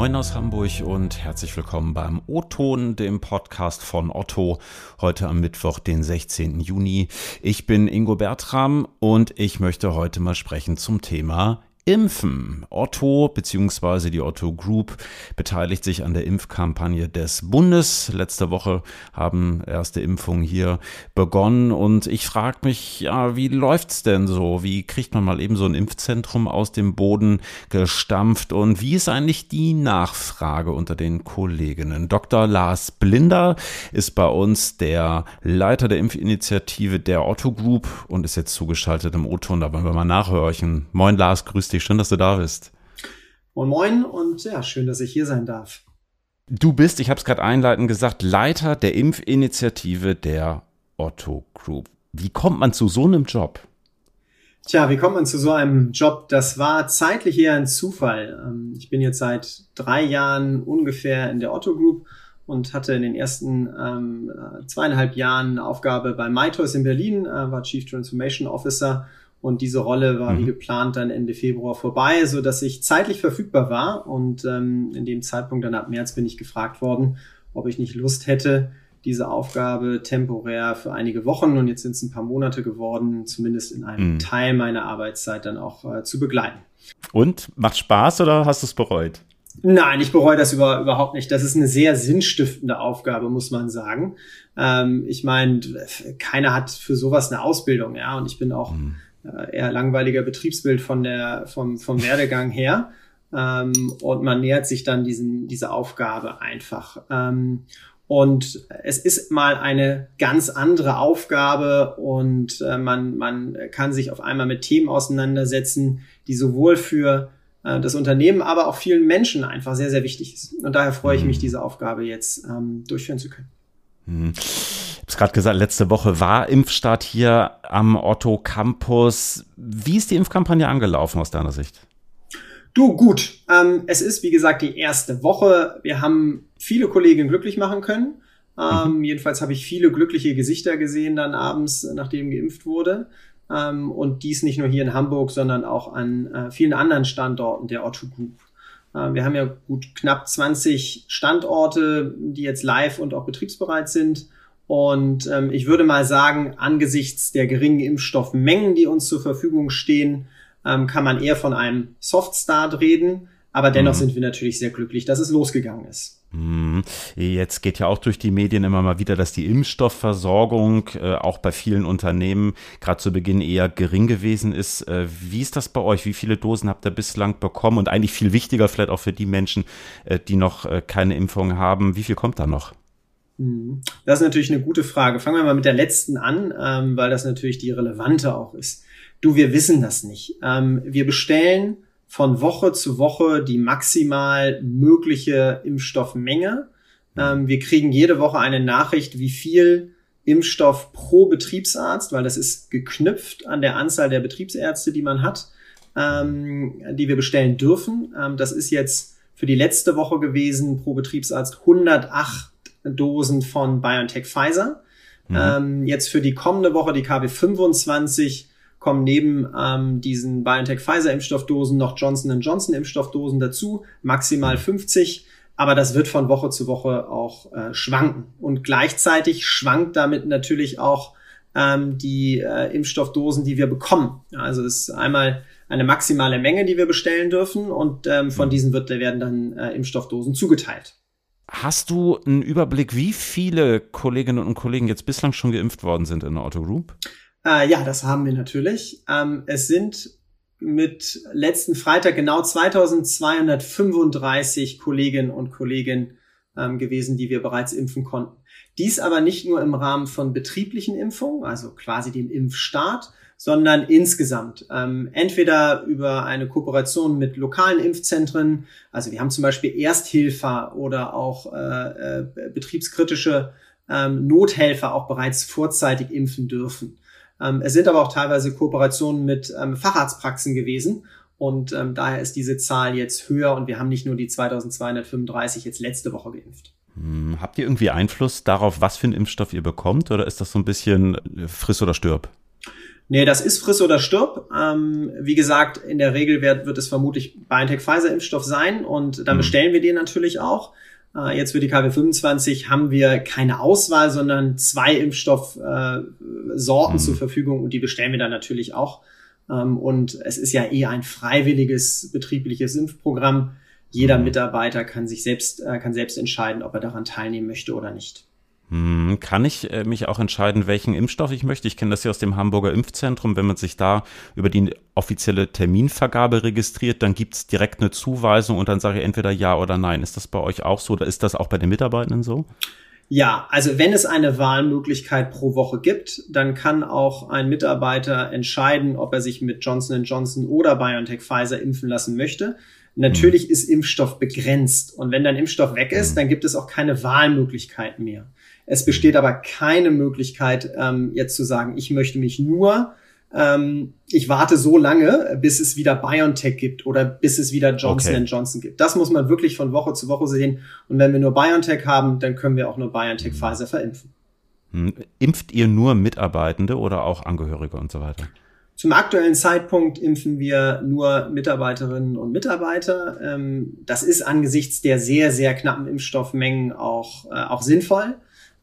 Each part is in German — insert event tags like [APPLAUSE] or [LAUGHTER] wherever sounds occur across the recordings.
Moin aus Hamburg und herzlich willkommen beim O-Ton, dem Podcast von Otto, heute am Mittwoch, den 16. Juni. Ich bin Ingo Bertram und ich möchte heute mal sprechen zum Thema Impfen. Otto bzw. die Otto Group beteiligt sich an der Impfkampagne des Bundes. Letzte Woche haben erste Impfungen hier begonnen und ich frage mich, ja, wie läuft's denn so? Wie kriegt man mal eben so ein Impfzentrum aus dem Boden gestampft und wie ist eigentlich die Nachfrage unter den Kolleginnen? Dr. Lars Blinder ist bei uns der Leiter der Impfinitiative der Otto Group und ist jetzt zugeschaltet im O-Ton. Da wollen wir mal nachhorchen. Moin Lars, grüß dich. Schön, dass du da bist. Moin Moin und ja, schön, dass ich hier sein darf. Du bist, ich habe es gerade einleitend gesagt, Leiter der Impfinitiative der Otto Group. Wie kommt man zu so einem Job? Tja, wie kommt man zu so einem Job? Das war zeitlich eher ein Zufall. Ähm, ich bin jetzt seit drei Jahren ungefähr in der Otto Group und hatte in den ersten ähm, zweieinhalb Jahren eine Aufgabe bei MyToys in Berlin, äh, war Chief Transformation Officer und diese Rolle war mhm. wie geplant dann Ende Februar vorbei, so dass ich zeitlich verfügbar war. Und ähm, in dem Zeitpunkt dann ab März bin ich gefragt worden, ob ich nicht Lust hätte, diese Aufgabe temporär für einige Wochen und jetzt sind es ein paar Monate geworden, zumindest in einem mhm. Teil meiner Arbeitszeit dann auch äh, zu begleiten. Und macht Spaß oder hast du es bereut? Nein, ich bereue das über, überhaupt nicht. Das ist eine sehr sinnstiftende Aufgabe, muss man sagen. Ähm, ich meine, keiner hat für sowas eine Ausbildung, ja, und ich bin auch mhm äh, eher langweiliger Betriebsbild von der, vom, vom Werdegang her. Ähm, und man nähert sich dann diesen, diese Aufgabe einfach. Ähm, und es ist mal eine ganz andere Aufgabe und äh, man, man kann sich auf einmal mit Themen auseinandersetzen, die sowohl für äh, das Unternehmen, aber auch vielen Menschen einfach sehr, sehr wichtig ist. Und daher freue ich mich, mhm. diese Aufgabe jetzt ähm, durchführen zu können. Mhm habe es gerade gesagt, letzte Woche war Impfstart hier am Otto Campus. Wie ist die Impfkampagne angelaufen aus deiner Sicht? Du, gut. Ähm, es ist, wie gesagt, die erste Woche. Wir haben viele Kolleginnen glücklich machen können. Ähm, mhm. Jedenfalls habe ich viele glückliche Gesichter gesehen dann abends, nachdem geimpft wurde. Ähm, und dies nicht nur hier in Hamburg, sondern auch an äh, vielen anderen Standorten der Otto Group. Äh, wir haben ja gut knapp 20 Standorte, die jetzt live und auch betriebsbereit sind. Und ähm, ich würde mal sagen, angesichts der geringen Impfstoffmengen, die uns zur Verfügung stehen, ähm, kann man eher von einem Softstart reden. Aber dennoch mhm. sind wir natürlich sehr glücklich, dass es losgegangen ist. Mhm. Jetzt geht ja auch durch die Medien immer mal wieder, dass die Impfstoffversorgung äh, auch bei vielen Unternehmen gerade zu Beginn eher gering gewesen ist. Äh, wie ist das bei euch? Wie viele Dosen habt ihr bislang bekommen? Und eigentlich viel wichtiger vielleicht auch für die Menschen, äh, die noch äh, keine Impfung haben. Wie viel kommt da noch? Mhm. Das ist natürlich eine gute Frage. Fangen wir mal mit der letzten an, ähm, weil das natürlich die relevante auch ist. Du, wir wissen das nicht. Ähm, wir bestellen von Woche zu Woche die maximal mögliche Impfstoffmenge. Ähm, wir kriegen jede Woche eine Nachricht, wie viel Impfstoff pro Betriebsarzt, weil das ist geknüpft an der Anzahl der Betriebsärzte, die man hat, ähm, die wir bestellen dürfen. Ähm, das ist jetzt für die letzte Woche gewesen pro Betriebsarzt 108 Dosen von BioNTech Pfizer. Mhm. Ähm, jetzt für die kommende Woche, die KW 25, kommen neben ähm, diesen BioNTech Pfizer Impfstoffdosen noch Johnson Johnson Impfstoffdosen dazu, maximal 50. Mhm. Aber das wird von Woche zu Woche auch äh, schwanken. Und gleichzeitig schwankt damit natürlich auch ähm, die äh, Impfstoffdosen, die wir bekommen. Also es ist einmal eine maximale Menge, die wir bestellen dürfen und ähm, von mhm. diesen wird, werden dann äh, Impfstoffdosen zugeteilt. Hast du einen Überblick, wie viele Kolleginnen und Kollegen jetzt bislang schon geimpft worden sind in der Otto Group? Äh, ja, das haben wir natürlich. Ähm, es sind mit letzten Freitag genau 2235 Kolleginnen und Kollegen ähm, gewesen, die wir bereits impfen konnten. Dies aber nicht nur im Rahmen von betrieblichen Impfungen, also quasi dem Impfstart, sondern insgesamt. Ähm, entweder über eine Kooperation mit lokalen Impfzentren, also wir haben zum Beispiel Ersthelfer oder auch äh, äh, betriebskritische ähm, Nothelfer auch bereits vorzeitig impfen dürfen. Ähm, es sind aber auch teilweise Kooperationen mit ähm, Facharztpraxen gewesen und ähm, daher ist diese Zahl jetzt höher und wir haben nicht nur die 2235 jetzt letzte Woche geimpft. Hm, habt ihr irgendwie Einfluss darauf, was für einen Impfstoff ihr bekommt oder ist das so ein bisschen äh, friss oder stirb? Nee, das ist friss oder stirb. Ähm, wie gesagt, in der Regel wird, wird es vermutlich BioNTech-Pfizer-Impfstoff sein und dann mhm. bestellen wir den natürlich auch. Äh, jetzt für die KW25 haben wir keine Auswahl, sondern zwei Impfstoffsorten äh, mhm. zur Verfügung und die bestellen wir dann natürlich auch. Ähm, und es ist ja eh ein freiwilliges betriebliches Impfprogramm. Jeder mhm. Mitarbeiter kann sich selbst, äh, kann selbst entscheiden, ob er daran teilnehmen möchte oder nicht. Hm, kann ich äh, mich auch entscheiden, welchen Impfstoff ich möchte? Ich kenne das ja aus dem Hamburger Impfzentrum. Wenn man sich da über die offizielle Terminvergabe registriert, dann gibt es direkt eine Zuweisung und dann sage ich entweder ja oder nein. Ist das bei euch auch so oder ist das auch bei den Mitarbeitenden so? Ja, also wenn es eine Wahlmöglichkeit pro Woche gibt, dann kann auch ein Mitarbeiter entscheiden, ob er sich mit Johnson Johnson oder BioNTech Pfizer impfen lassen möchte. Natürlich mhm. ist Impfstoff begrenzt und wenn dein Impfstoff weg ist, mhm. dann gibt es auch keine Wahlmöglichkeit mehr. Es besteht aber keine Möglichkeit, ähm, jetzt zu sagen, ich möchte mich nur, ähm, ich warte so lange, bis es wieder BioNTech gibt oder bis es wieder Johnson okay. Johnson gibt. Das muss man wirklich von Woche zu Woche sehen. Und wenn wir nur BioNTech haben, dann können wir auch nur BioNTech Pfizer verimpfen. Hm. Impft ihr nur Mitarbeitende oder auch Angehörige und so weiter? Zum aktuellen Zeitpunkt impfen wir nur Mitarbeiterinnen und Mitarbeiter. Ähm, das ist angesichts der sehr, sehr knappen Impfstoffmengen auch, äh, auch sinnvoll.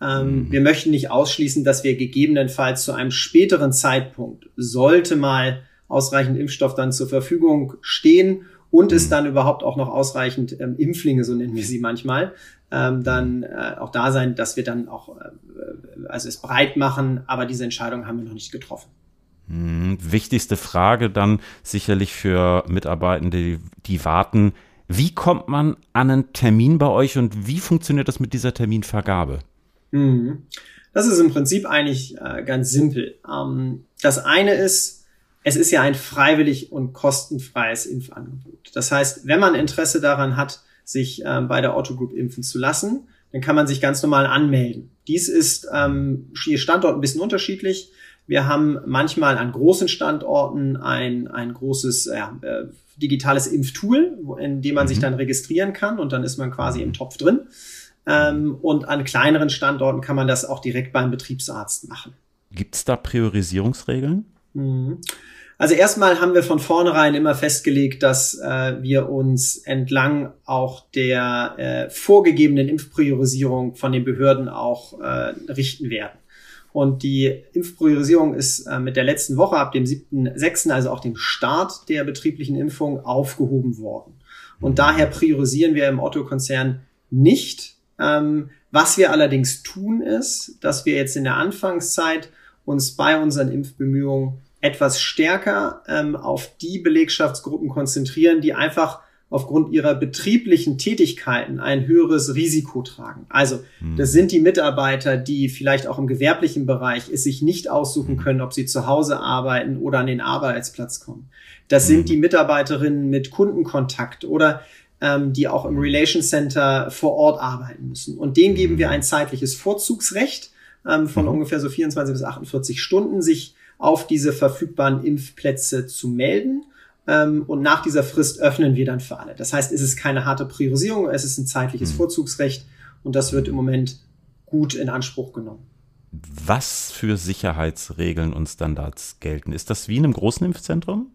Ähm, mhm. Wir möchten nicht ausschließen, dass wir gegebenenfalls zu einem späteren Zeitpunkt, sollte mal ausreichend Impfstoff dann zur Verfügung stehen und mhm. es dann überhaupt auch noch ausreichend ähm, Impflinge, so nennen wir sie manchmal, ähm, dann äh, auch da sein, dass wir dann auch äh, also es breit machen, aber diese Entscheidung haben wir noch nicht getroffen. Mhm. Wichtigste Frage dann sicherlich für Mitarbeitende, die, die warten. Wie kommt man an einen Termin bei euch und wie funktioniert das mit dieser Terminvergabe? Mhm. Das ist im Prinzip eigentlich äh, ganz simpel. Ähm, das eine ist, es ist ja ein freiwillig und kostenfreies Impfangebot. Das heißt, wenn man Interesse daran hat, sich äh, bei der Otto Group impfen zu lassen, dann kann man sich ganz normal anmelden. Dies ist ähm, je Standort ein bisschen unterschiedlich. Wir haben manchmal an großen Standorten ein, ein großes äh, digitales Impftool, in dem man mhm. sich dann registrieren kann und dann ist man quasi im Topf drin. Ähm, und an kleineren Standorten kann man das auch direkt beim Betriebsarzt machen. Gibt es da Priorisierungsregeln? Mhm. Also erstmal haben wir von vornherein immer festgelegt, dass äh, wir uns entlang auch der äh, vorgegebenen Impfpriorisierung von den Behörden auch äh, richten werden. Und die Impfpriorisierung ist äh, mit der letzten Woche ab dem 7.6., also auch dem Start der betrieblichen Impfung, aufgehoben worden. Und mhm. daher priorisieren wir im Otto-Konzern nicht ähm, was wir allerdings tun ist, dass wir jetzt in der Anfangszeit uns bei unseren Impfbemühungen etwas stärker ähm, auf die Belegschaftsgruppen konzentrieren, die einfach aufgrund ihrer betrieblichen Tätigkeiten ein höheres Risiko tragen. Also hm. das sind die Mitarbeiter, die vielleicht auch im gewerblichen Bereich es sich nicht aussuchen hm. können, ob sie zu Hause arbeiten oder an den Arbeitsplatz kommen. Das sind hm. die Mitarbeiterinnen mit Kundenkontakt oder ähm, die auch im Relation Center vor Ort arbeiten müssen. Und denen geben wir ein zeitliches Vorzugsrecht ähm, von mhm. ungefähr so 24 bis 48 Stunden, sich auf diese verfügbaren Impfplätze zu melden. Ähm, und nach dieser Frist öffnen wir dann für alle. Das heißt, es ist keine harte Priorisierung, es ist ein zeitliches mhm. Vorzugsrecht und das wird im Moment gut in Anspruch genommen. Was für Sicherheitsregeln und Standards gelten? Ist das wie in einem großen Impfzentrum?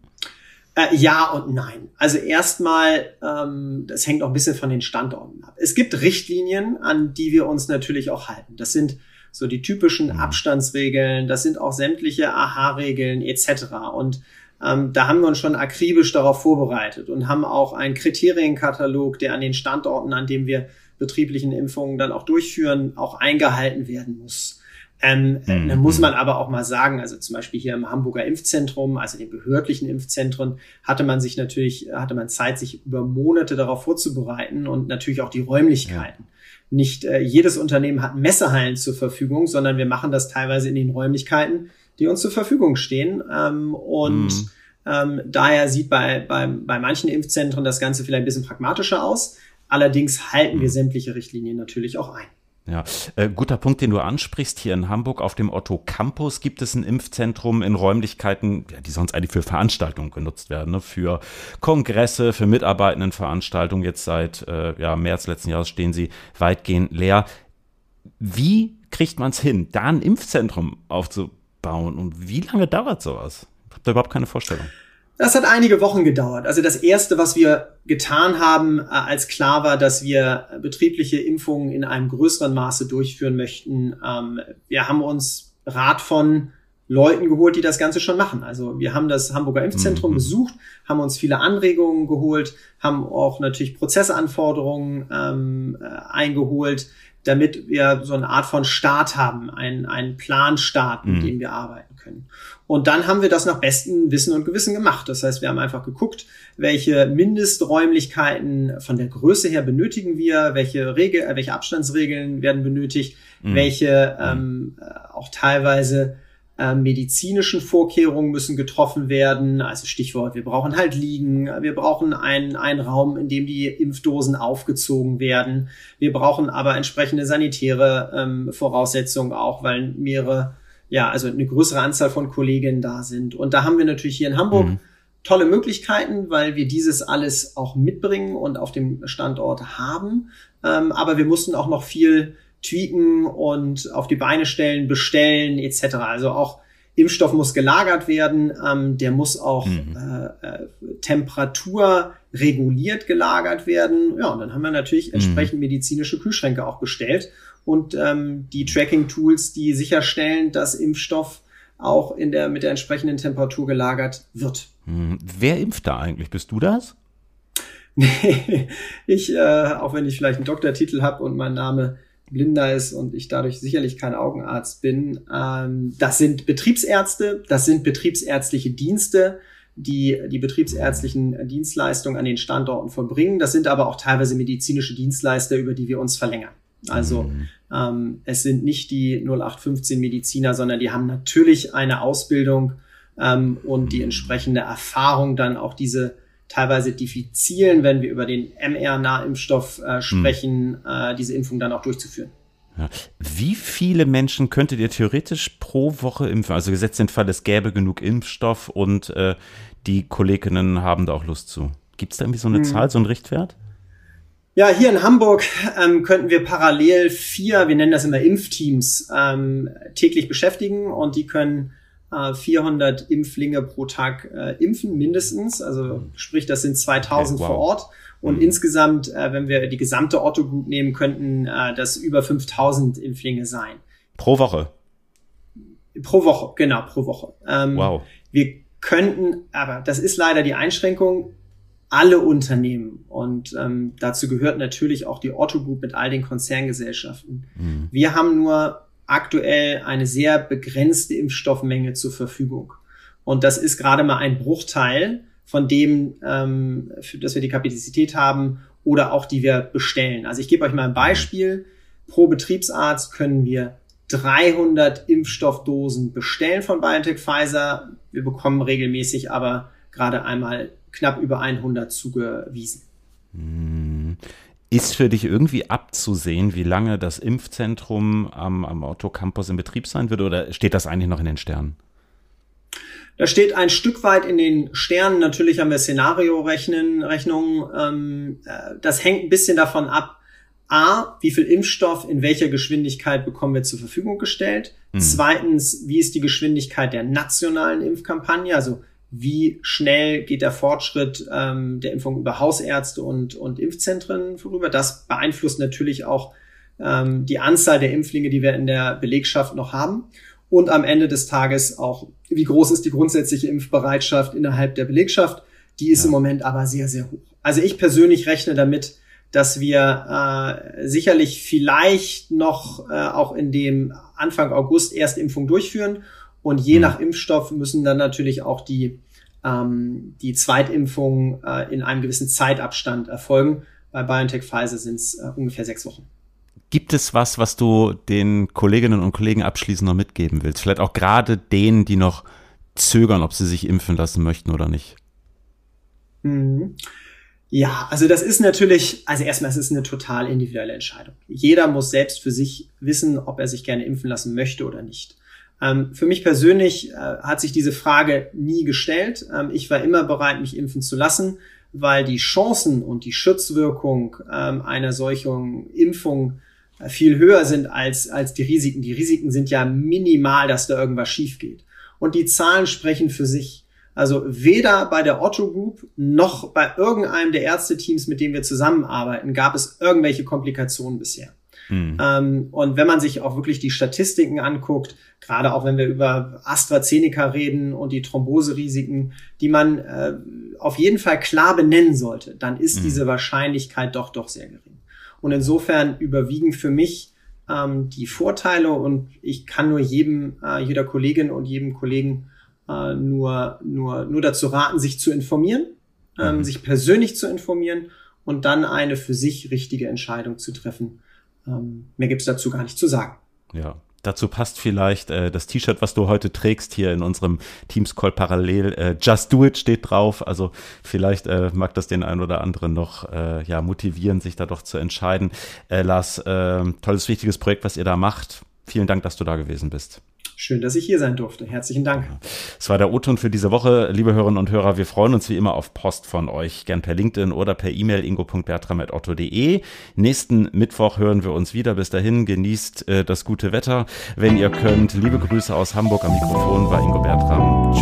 Äh, ja und nein. Also erstmal, ähm, das hängt auch ein bisschen von den Standorten ab. Es gibt Richtlinien, an die wir uns natürlich auch halten. Das sind so die typischen mhm. Abstandsregeln, das sind auch sämtliche AHA-Regeln etc. Und ähm, da haben wir uns schon akribisch darauf vorbereitet und haben auch einen Kriterienkatalog, der an den Standorten, an dem wir betrieblichen Impfungen dann auch durchführen, auch eingehalten werden muss. Ähm, mhm. Dann muss man aber auch mal sagen, also zum Beispiel hier im Hamburger Impfzentrum, also den behördlichen Impfzentren, hatte man sich natürlich, hatte man Zeit, sich über Monate darauf vorzubereiten und natürlich auch die Räumlichkeiten. Ja. Nicht äh, jedes Unternehmen hat Messehallen zur Verfügung, sondern wir machen das teilweise in den Räumlichkeiten, die uns zur Verfügung stehen. Ähm, und mhm. ähm, daher sieht bei, bei, bei manchen Impfzentren das Ganze vielleicht ein bisschen pragmatischer aus. Allerdings halten mhm. wir sämtliche Richtlinien natürlich auch ein. Ja, äh, guter Punkt, den du ansprichst. Hier in Hamburg auf dem Otto Campus gibt es ein Impfzentrum in Räumlichkeiten, ja, die sonst eigentlich für Veranstaltungen genutzt werden, ne? für Kongresse, für Mitarbeitendenveranstaltungen. Jetzt seit äh, ja, März letzten Jahres stehen sie weitgehend leer. Wie kriegt man es hin, da ein Impfzentrum aufzubauen? bauen. Und wie lange dauert sowas? Ich habe da überhaupt keine Vorstellung. Das hat einige Wochen gedauert. Also das erste, was wir getan haben, äh, als klar war, dass wir betriebliche Impfungen in einem größeren Maße durchführen möchten, ähm, wir haben uns Rat von Leuten geholt, die das Ganze schon machen. Also wir haben das Hamburger Impfzentrum mhm. besucht, haben uns viele Anregungen geholt, haben auch natürlich Prozessanforderungen ähm, äh, eingeholt, damit wir so eine Art von Start haben, einen, einen Planstart, mit mhm. dem wir arbeiten können. Und dann haben wir das nach bestem Wissen und Gewissen gemacht. Das heißt, wir haben einfach geguckt, welche Mindesträumlichkeiten von der Größe her benötigen wir, welche Regel, äh, welche Abstandsregeln werden benötigt, mhm. welche ähm, äh, auch teilweise äh, medizinischen Vorkehrungen müssen getroffen werden. Also Stichwort, wir brauchen halt Liegen, wir brauchen einen, einen Raum, in dem die Impfdosen aufgezogen werden. Wir brauchen aber entsprechende sanitäre ähm, Voraussetzungen auch, weil mehrere, ja, also eine größere Anzahl von Kolleginnen da sind. Und da haben wir natürlich hier in Hamburg mhm. tolle Möglichkeiten, weil wir dieses alles auch mitbringen und auf dem Standort haben. Ähm, aber wir mussten auch noch viel tweaken und auf die Beine stellen, bestellen etc. Also auch Impfstoff muss gelagert werden, ähm, der muss auch mhm. äh, äh, Temperatur reguliert gelagert werden. Ja, und dann haben wir natürlich mhm. entsprechend medizinische Kühlschränke auch bestellt und ähm, die Tracking-Tools, die sicherstellen, dass Impfstoff auch in der mit der entsprechenden Temperatur gelagert wird. Mhm. Wer impft da eigentlich? Bist du das? [LAUGHS] Nee, ich, äh, auch wenn ich vielleicht einen Doktortitel habe und mein Name blinder ist und ich dadurch sicherlich kein Augenarzt bin. Ähm, das sind Betriebsärzte, das sind betriebsärztliche Dienste, die die betriebsärztlichen Dienstleistungen an den Standorten verbringen. Das sind aber auch teilweise medizinische Dienstleister, über die wir uns verlängern. Also mhm. ähm, es sind nicht die 0815 Mediziner, sondern die haben natürlich eine Ausbildung ähm, und die entsprechende Erfahrung, dann auch diese teilweise diffizilen, wenn wir über den mRNA-Impfstoff äh, hm. sprechen, hm. äh, diese Impfung dann auch durchzuführen. Ja. Wie viele Menschen könntet ihr theoretisch pro Woche impfen? Also gesetzt den Fall, es gäbe genug Impfstoff und äh, die Kolleginnen haben da auch Lust zu. Gibt es da irgendwie so eine hm. Zahl, so einen Richtwert? Ja, hier in Hamburg ähm, könnten wir parallel vier, wir nennen das immer Impfteams, ähm, täglich beschäftigen und die können 400 äh, Impflinge pro Tag äh, impfen, mindestens. Also sprich, das sind 2000 okay, wow. vor Ort. Und mhm. insgesamt, äh, wenn wir die gesamte Otto Group nehmen, könnten äh, das über 5000 Impflinge sein. Pro Woche? Pro Woche, genau, pro Woche. Ähm, wow. Wir könnten, aber das ist leider die Einschränkung, alle Unternehmen. Und ähm, dazu gehört natürlich auch die Otto Group mit all den Konzerngesellschaften. Mhm. Wir haben nur aktuell eine sehr begrenzte Impfstoffmenge zur Verfügung. Und das ist gerade mal ein Bruchteil von dem, ähm, für das wir die Kapazität haben oder auch die wir bestellen. Also ich gebe euch mal ein Beispiel. Pro Betriebsarzt können wir 300 Impfstoffdosen bestellen von BioNTech Pfizer. Wir bekommen regelmäßig aber gerade einmal knapp über 100 zugewiesen. Hm. Ist für dich irgendwie abzusehen, wie lange das Impfzentrum am, am Otto Campus in Betrieb sein wird oder steht das eigentlich noch in den Sternen? Das steht ein Stück weit in den Sternen. Natürlich haben wir Szenario-Rechnungen. Ähm, äh, das hängt ein bisschen davon ab, A, wie viel Impfstoff in welcher Geschwindigkeit bekommen wir zur Verfügung gestellt. Mhm. Zweitens, wie ist die Geschwindigkeit der nationalen Impfkampagne? Also wie schnell geht der Fortschritt ähm, der Impfung über Hausärzte und, und Impfzentren vorüber. Das beeinflusst natürlich auch ähm, die Anzahl der Impflinge, die wir in der Belegschaft noch haben. Und am Ende des Tages auch, wie groß ist die grundsätzliche Impfbereitschaft innerhalb der Belegschaft. Die ist ja. im Moment aber sehr, sehr hoch. Also ich persönlich rechne damit, dass wir äh, sicherlich vielleicht noch äh, auch in dem Anfang August Erstimpfung durchführen und je mhm. nach Impfstoff müssen dann natürlich auch die, ähm, die Zweitimpfungen äh, in einem gewissen Zeitabstand erfolgen. Bei BioNTech Pfizer sind es äh, ungefähr sechs Wochen. Gibt es was, was du den Kolleginnen und Kollegen abschließend noch mitgeben willst? Vielleicht auch gerade denen, die noch zögern, ob sie sich impfen lassen möchten oder nicht? Mhm. Ja, also das ist natürlich, also erstmal, es ist eine total individuelle Entscheidung. Jeder muss selbst für sich wissen, ob er sich gerne impfen lassen möchte oder nicht. Ähm, für mich persönlich äh, hat sich diese Frage nie gestellt. Ähm, ich war immer bereit, mich impfen zu lassen, weil die Chancen und die Schutzwirkung ähm, einer solchen Impfung viel höher sind als, als die Risiken. Die Risiken sind ja minimal, dass da irgendwas schief geht. Und die Zahlen sprechen für sich. Also weder bei der Otto Group noch bei irgendeinem der Ärzteteams, mit dem wir zusammenarbeiten, gab es irgendwelche Komplikationen bisher. Mhm. Ähm, und wenn man sich auch wirklich die Statistiken anguckt, gerade auch wenn wir über AstraZeneca reden und die Thromboserisiken, die man äh, auf jeden Fall klar benennen sollte, dann ist mhm. diese Wahrscheinlichkeit doch doch sehr gering. Und insofern überwiegen für mich ähm, die Vorteile und ich kann nur jedem, äh, jeder Kollegin und jedem Kollegen äh, nur, nur, nur dazu raten, sich zu informieren, ähm, mhm. sich persönlich zu informieren und dann eine für sich richtige Entscheidung zu treffen. Ähm, mehr gibt's dazu gar nicht zu sagen. Ja, Dazu passt vielleicht äh, das T-Shirt, was du heute trägst, hier in unserem Teams Call parallel. Äh, Just Do It steht drauf. Also vielleicht äh, mag das den einen oder anderen noch äh, ja, motivieren, sich da doch zu entscheiden. Äh, Lars, äh, tolles, wichtiges Projekt, was ihr da macht. Vielen Dank, dass du da gewesen bist. Schön, dass ich hier sein durfte. Herzlichen Dank. Es war der O-Ton für diese Woche, liebe Hörerinnen und Hörer. Wir freuen uns wie immer auf Post von euch, gern per LinkedIn oder per E-Mail ingo.bertram.otto.de. Nächsten Mittwoch hören wir uns wieder. Bis dahin genießt äh, das gute Wetter, wenn ihr könnt. Liebe Grüße aus Hamburg. Am Mikrofon war Ingo Bertram.